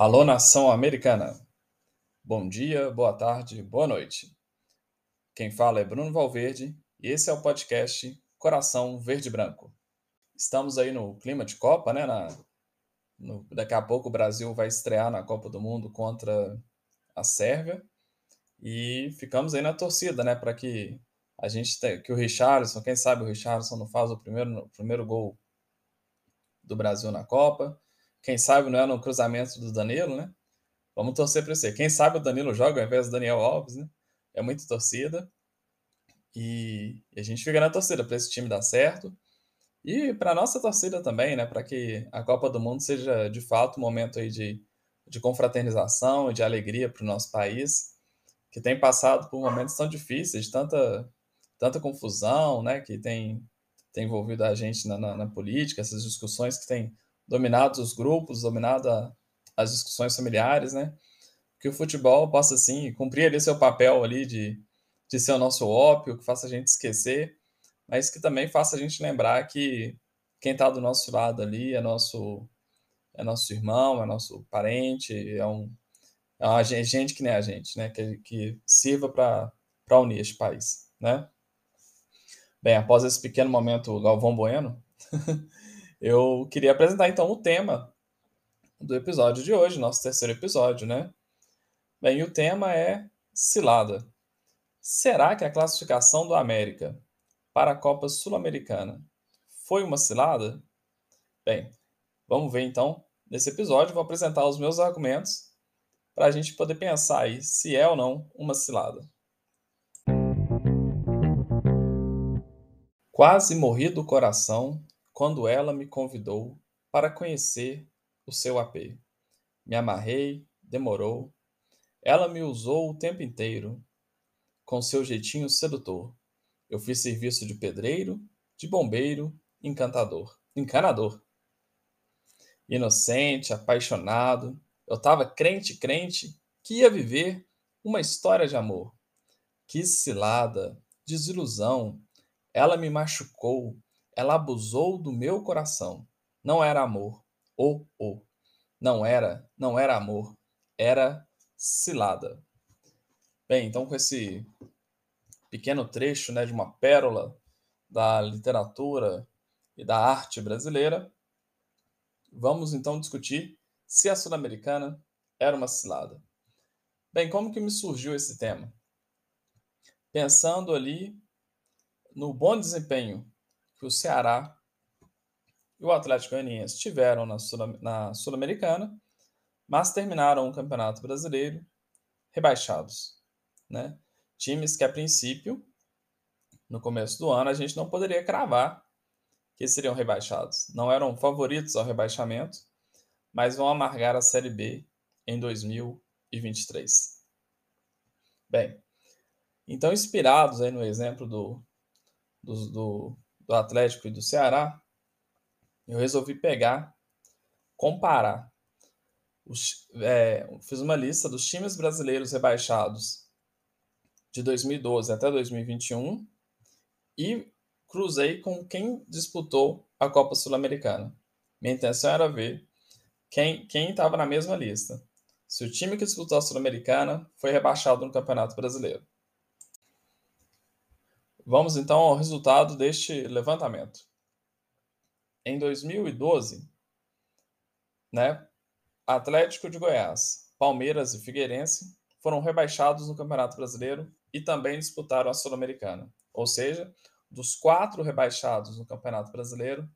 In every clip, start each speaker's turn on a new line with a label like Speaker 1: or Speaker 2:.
Speaker 1: Alô, nação americana. Bom dia, boa tarde, boa noite. Quem fala é Bruno Valverde e esse é o podcast Coração Verde Branco. Estamos aí no clima de Copa, né? Na, no, daqui a pouco o Brasil vai estrear na Copa do Mundo contra a Sérvia e ficamos aí na torcida, né? Para que a gente tem, que o Richardson, quem sabe o Richardson não faz o primeiro, o primeiro gol do Brasil na Copa quem sabe não é no cruzamento do Danilo, né? Vamos torcer para você. Quem sabe o Danilo joga ao invés do Daniel Alves, né? É muita torcida. E, a gente fica na torcida para esse time dar certo. E para nossa torcida também, né? Para que a Copa do Mundo seja de fato um momento aí de, de confraternização e de alegria para o nosso país, que tem passado por momentos tão difíceis, de tanta, tanta confusão, né? Que tem, tem envolvido a gente na, na, na política, essas discussões que tem dominados os grupos, dominada as discussões familiares, né? Que o futebol possa, assim, cumprir ali seu papel ali de, de ser o nosso ópio, que faça a gente esquecer, mas que também faça a gente lembrar que quem está do nosso lado ali é nosso, é nosso irmão, é nosso parente, é, um, é uma gente que nem a gente, né? Que, que sirva para unir este país, né? Bem, após esse pequeno momento Galvão Bueno, eu queria apresentar então o tema do episódio de hoje, nosso terceiro episódio, né? Bem, o tema é cilada. Será que a classificação do América para a Copa Sul-Americana foi uma cilada? Bem, vamos ver então. Nesse episódio, vou apresentar os meus argumentos para a gente poder pensar aí se é ou não uma cilada. Quase morri do coração quando ela me convidou para conhecer o seu AP. Me amarrei, demorou. Ela me usou o tempo inteiro, com seu jeitinho sedutor. Eu fiz serviço de pedreiro, de bombeiro, encantador, encanador. Inocente, apaixonado, eu estava crente, crente, que ia viver uma história de amor. Que cilada, desilusão, ela me machucou, ela abusou do meu coração. Não era amor. Oh. Oh. Não era, não era amor. Era cilada. Bem, então com esse pequeno trecho né, de uma pérola da literatura e da arte brasileira, vamos então discutir se a Sul-Americana era uma cilada. Bem, como que me surgiu esse tema? Pensando ali no bom desempenho que o Ceará e o Atlético Goianiense tiveram na Sul-Americana, mas terminaram o Campeonato Brasileiro rebaixados. Né? Times que, a princípio, no começo do ano, a gente não poderia cravar que seriam rebaixados. Não eram favoritos ao rebaixamento, mas vão amargar a Série B em 2023. Bem, então, inspirados aí no exemplo do, do, do do Atlético e do Ceará, eu resolvi pegar, comparar. Os, é, fiz uma lista dos times brasileiros rebaixados de 2012 até 2021 e cruzei com quem disputou a Copa Sul-Americana. Minha intenção era ver quem estava na mesma lista. Se o time que disputou a Sul-Americana foi rebaixado no Campeonato Brasileiro. Vamos então ao resultado deste levantamento. Em 2012, né, Atlético de Goiás, Palmeiras e Figueirense foram rebaixados no Campeonato Brasileiro e também disputaram a Sul-Americana. Ou seja, dos quatro rebaixados no Campeonato Brasileiro,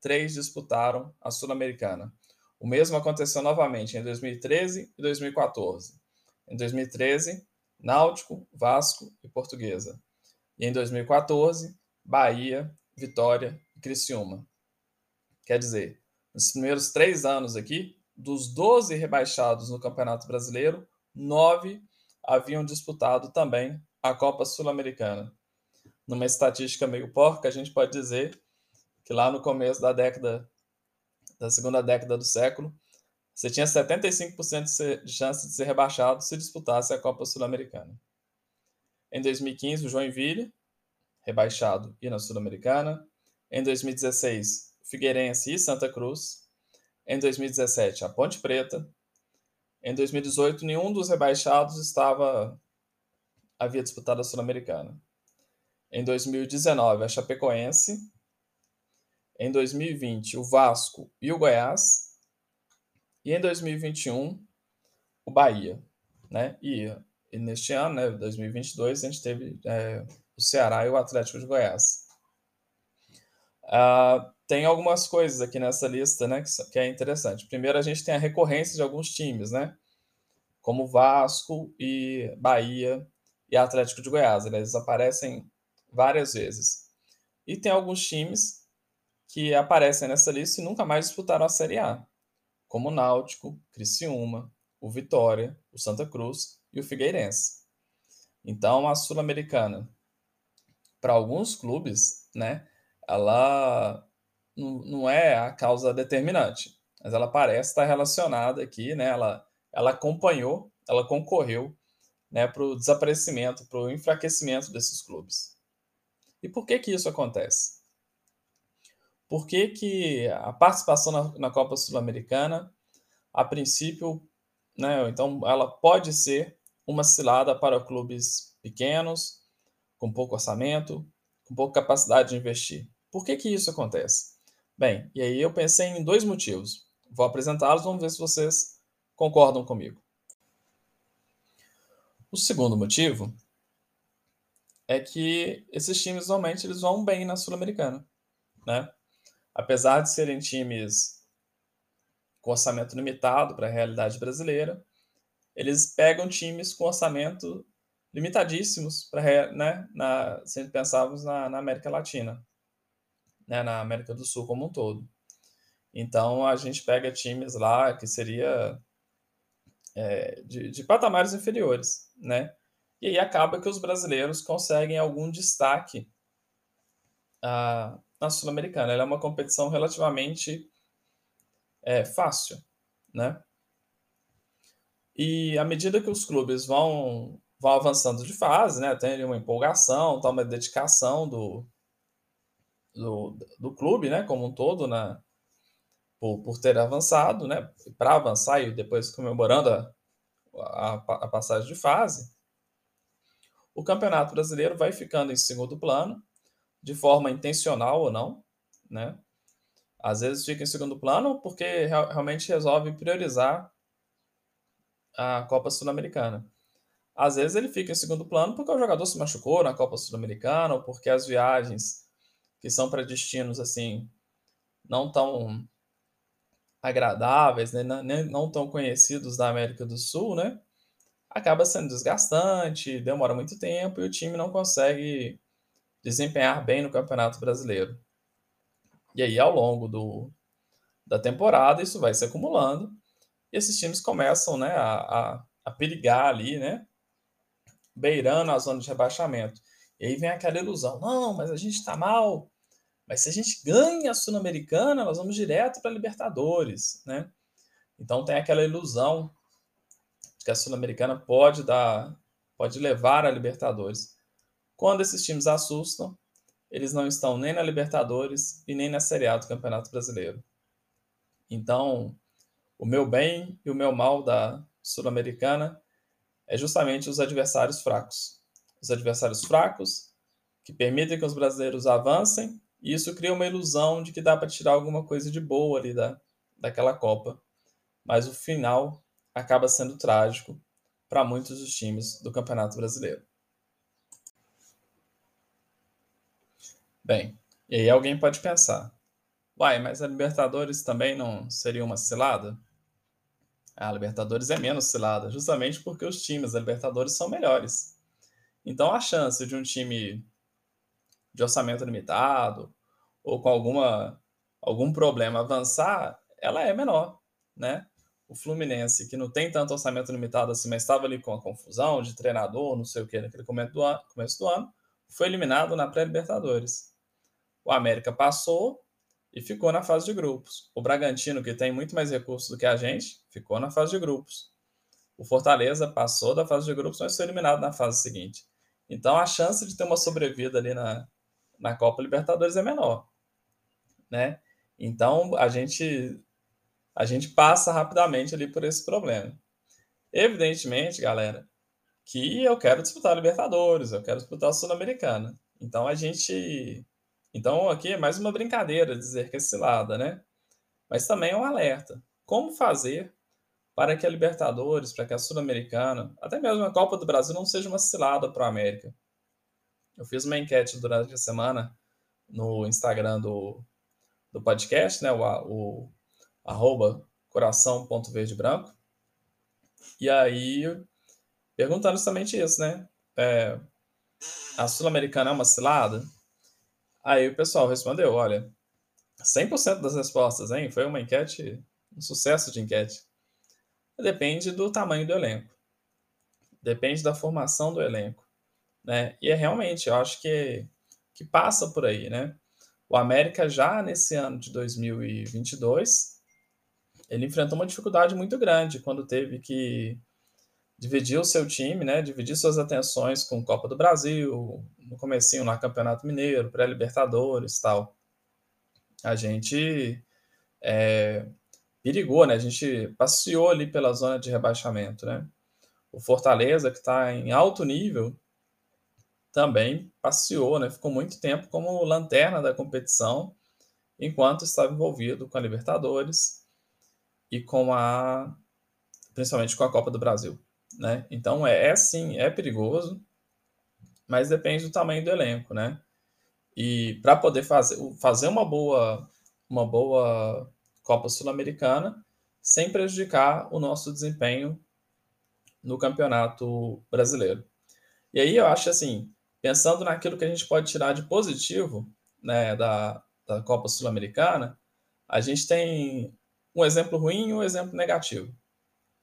Speaker 1: três disputaram a Sul-Americana. O mesmo aconteceu novamente em 2013 e 2014. Em 2013, Náutico, Vasco e Portuguesa. E em 2014, Bahia, Vitória e Criciúma. Quer dizer, nos primeiros três anos aqui, dos 12 rebaixados no Campeonato Brasileiro, nove haviam disputado também a Copa Sul-Americana. Numa estatística meio porca, a gente pode dizer que lá no começo da década, da segunda década do século, você tinha 75% de chance de ser rebaixado se disputasse a Copa Sul-Americana. Em 2015, o Joinville, rebaixado, e na Sul-Americana. Em 2016, Figueirense e Santa Cruz. Em 2017, a Ponte Preta. em 2018 nenhum dos rebaixados estava havia disputado a Sul-Americana. Em 2019, a Chapecoense. Em 2020, o Vasco e o Goiás. E em 2021, o Bahia. Né? E, e neste ano, né, 2022, a gente teve é, o Ceará e o Atlético de Goiás. Uh, tem algumas coisas aqui nessa lista né, que, que é interessante. Primeiro, a gente tem a recorrência de alguns times, né? como Vasco e Bahia e Atlético de Goiás. Eles aparecem várias vezes. E tem alguns times que aparecem nessa lista e nunca mais disputaram a Série A, como o Náutico, Criciúma, o Vitória, o Santa Cruz e o Figueirense. Então, a Sul-Americana, para alguns clubes, né, ela não é a causa determinante, mas ela parece estar relacionada aqui, né, ela, ela acompanhou, ela concorreu né, para o desaparecimento, para o enfraquecimento desses clubes. E por que que isso acontece? Por que, que a participação na, na Copa Sul-Americana, a princípio, né, então ela pode ser uma cilada para clubes pequenos, com pouco orçamento, com pouca capacidade de investir. Por que, que isso acontece? Bem, e aí eu pensei em dois motivos. Vou apresentá-los, vamos ver se vocês concordam comigo. O segundo motivo é que esses times normalmente eles vão bem na Sul-Americana, né? Apesar de serem times com orçamento limitado para a realidade brasileira, eles pegam times com orçamento limitadíssimos para né, na, se pensarmos na, na, América Latina, né, na América do Sul como um todo. Então a gente pega times lá que seria é, de, de patamares inferiores, né? E aí acaba que os brasileiros conseguem algum destaque ah, na Sul-Americana. Ela é uma competição relativamente é, fácil, né? E à medida que os clubes vão, vão avançando de fase, né? Tem uma empolgação, tá uma dedicação do, do, do clube, né? Como um todo, na, por, por ter avançado, né? Para avançar e depois comemorando a, a, a passagem de fase, o Campeonato Brasileiro vai ficando em segundo plano, de forma intencional ou não, né? Às vezes fica em segundo plano porque realmente resolve priorizar a Copa Sul-Americana. Às vezes ele fica em segundo plano porque o jogador se machucou na Copa Sul-Americana ou porque as viagens que são para destinos assim não tão agradáveis, né? não tão conhecidos da América do Sul, né? acaba sendo desgastante, demora muito tempo e o time não consegue desempenhar bem no Campeonato Brasileiro. E aí, ao longo do, da temporada, isso vai se acumulando e esses times começam né, a, a, a perigar ali, né, beirando a zona de rebaixamento. E aí vem aquela ilusão: não, mas a gente está mal, mas se a gente ganha a Sul-Americana, nós vamos direto para a Libertadores, né? Então tem aquela ilusão de que a Sul-Americana pode pode levar a Libertadores. Quando esses times assustam, eles não estão nem na Libertadores e nem na Série A do Campeonato Brasileiro. Então, o meu bem e o meu mal da Sul-Americana é justamente os adversários fracos. Os adversários fracos que permitem que os brasileiros avancem e isso cria uma ilusão de que dá para tirar alguma coisa de boa ali da, daquela Copa. Mas o final acaba sendo trágico para muitos dos times do Campeonato Brasileiro. Bem, e aí alguém pode pensar: uai, mas a Libertadores também não seria uma cilada? A Libertadores é menos cilada, justamente porque os times da Libertadores são melhores. Então a chance de um time de orçamento limitado ou com alguma, algum problema avançar, ela é menor, né? O Fluminense, que não tem tanto orçamento limitado assim, mas estava ali com a confusão de treinador, não sei o que, naquele começo do ano, começo do ano foi eliminado na pré-Libertadores. O América passou e ficou na fase de grupos. O Bragantino, que tem muito mais recursos do que a gente, ficou na fase de grupos. O Fortaleza passou da fase de grupos, mas foi eliminado na fase seguinte. Então a chance de ter uma sobrevida ali na, na Copa Libertadores é menor, né? Então a gente a gente passa rapidamente ali por esse problema. Evidentemente, galera, que eu quero disputar Libertadores, eu quero disputar a Sul-Americana. Então a gente. Então aqui é mais uma brincadeira dizer que é cilada, né? Mas também é um alerta. Como fazer para que a Libertadores, para que a Sul-Americana, até mesmo a Copa do Brasil não seja uma cilada para a América? Eu fiz uma enquete durante a semana no Instagram do, do podcast, né? O, o arroba coração.verdebranco. E aí, perguntando justamente isso, né? É, a Sul-Americana é uma cilada? Aí o pessoal respondeu, olha, 100% das respostas, hein? Foi uma enquete, um sucesso de enquete. Depende do tamanho do elenco. Depende da formação do elenco. Né? E é realmente, eu acho que, que passa por aí, né? O América já nesse ano de 2022, ele enfrentou uma dificuldade muito grande quando teve que dividir o seu time, né? Dividir suas atenções com Copa do Brasil, no comecinho lá Campeonato Mineiro, pré-Libertadores, tal. A gente é, perigou, né? A gente passeou ali pela zona de rebaixamento, né? O Fortaleza, que está em alto nível, também passeou, né? Ficou muito tempo como lanterna da competição, enquanto estava envolvido com a Libertadores e com a principalmente com a Copa do Brasil, né? Então é, é sim, é perigoso, mas depende do tamanho do elenco, né? E para poder fazer, fazer uma boa uma boa Copa Sul-Americana sem prejudicar o nosso desempenho no Campeonato Brasileiro. E aí eu acho assim, pensando naquilo que a gente pode tirar de positivo né, da, da Copa Sul-Americana, a gente tem um exemplo ruim e um exemplo negativo.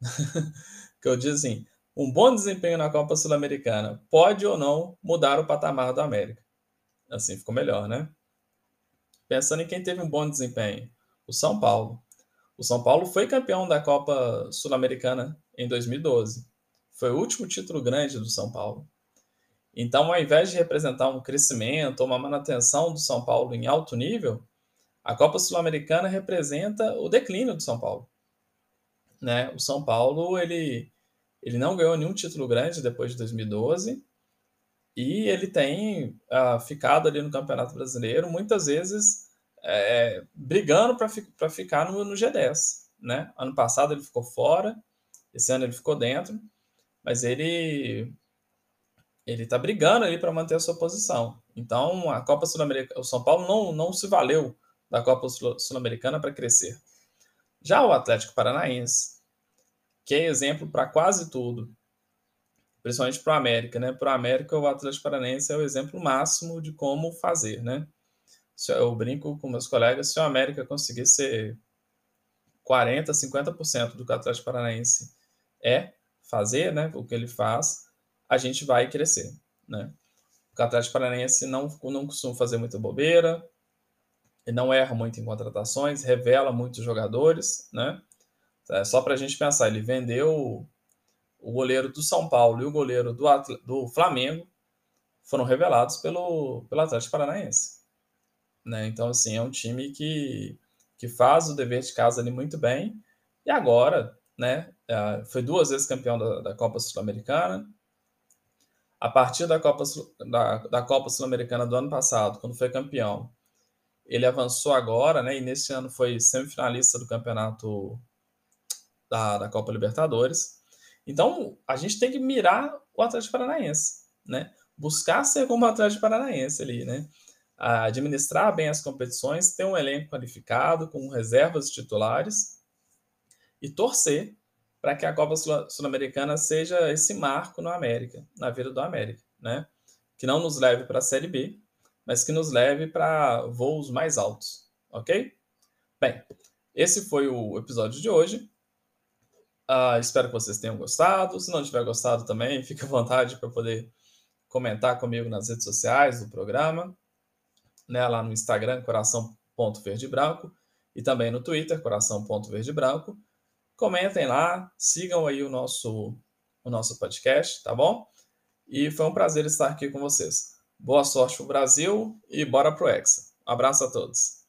Speaker 1: que eu digo assim, um bom desempenho na Copa Sul-Americana pode ou não mudar o patamar do América. Assim ficou melhor, né? Pensando em quem teve um bom desempenho, o São Paulo. O São Paulo foi campeão da Copa Sul-Americana em 2012. Foi o último título grande do São Paulo. Então, ao invés de representar um crescimento ou uma manutenção do São Paulo em alto nível, a Copa Sul-Americana representa o declínio do São Paulo. Né? O São Paulo ele, ele não ganhou nenhum título grande depois de 2012 e ele tem uh, ficado ali no Campeonato Brasileiro muitas vezes é, brigando para fi ficar no, no G10. Né? Ano passado ele ficou fora, esse ano ele ficou dentro, mas ele ele está brigando ali para manter a sua posição. Então, a Copa Sul-Americana, o São Paulo não, não se valeu da Copa Sul-Americana para crescer. Já o Atlético Paranaense, que é exemplo para quase tudo, principalmente para o América, né? Para o América, o Atlético Paranaense é o exemplo máximo de como fazer, né? Eu brinco com meus colegas, se o América conseguir ser 40, 50% do que o Atlético Paranaense é fazer, né? O que ele faz, a gente vai crescer, né? O Atlético Paranaense não, não costuma fazer muita bobeira, ele não erra muito em contratações, revela muitos jogadores, né? É só para a gente pensar, ele vendeu o goleiro do São Paulo e o goleiro do, do Flamengo foram revelados pelo, pelo Atlético Paranaense. Né? Então, assim, é um time que, que faz o dever de casa ali muito bem. E agora, né, é, foi duas vezes campeão da, da Copa Sul-Americana, a partir da Copa, da, da Copa Sul-Americana do ano passado, quando foi campeão, ele avançou agora, né? E nesse ano foi semifinalista do campeonato da, da Copa Libertadores. Então, a gente tem que mirar o Atlético Paranaense, né? Buscar ser como o Atlético Paranaense ali, né? administrar bem as competições, ter um elenco qualificado, com reservas titulares e torcer para que a Copa Sul-Americana seja esse marco no América, na vida do América, né? Que não nos leve para a Série B, mas que nos leve para voos mais altos, ok? Bem, esse foi o episódio de hoje. Uh, espero que vocês tenham gostado. Se não tiver gostado também, fique à vontade para poder comentar comigo nas redes sociais do programa, né, lá no Instagram, coração.verdebranco, e também no Twitter, coração.verdebranco. Comentem lá, sigam aí o nosso, o nosso podcast, tá bom? E foi um prazer estar aqui com vocês. Boa sorte pro Brasil e bora pro Hexa. Abraço a todos.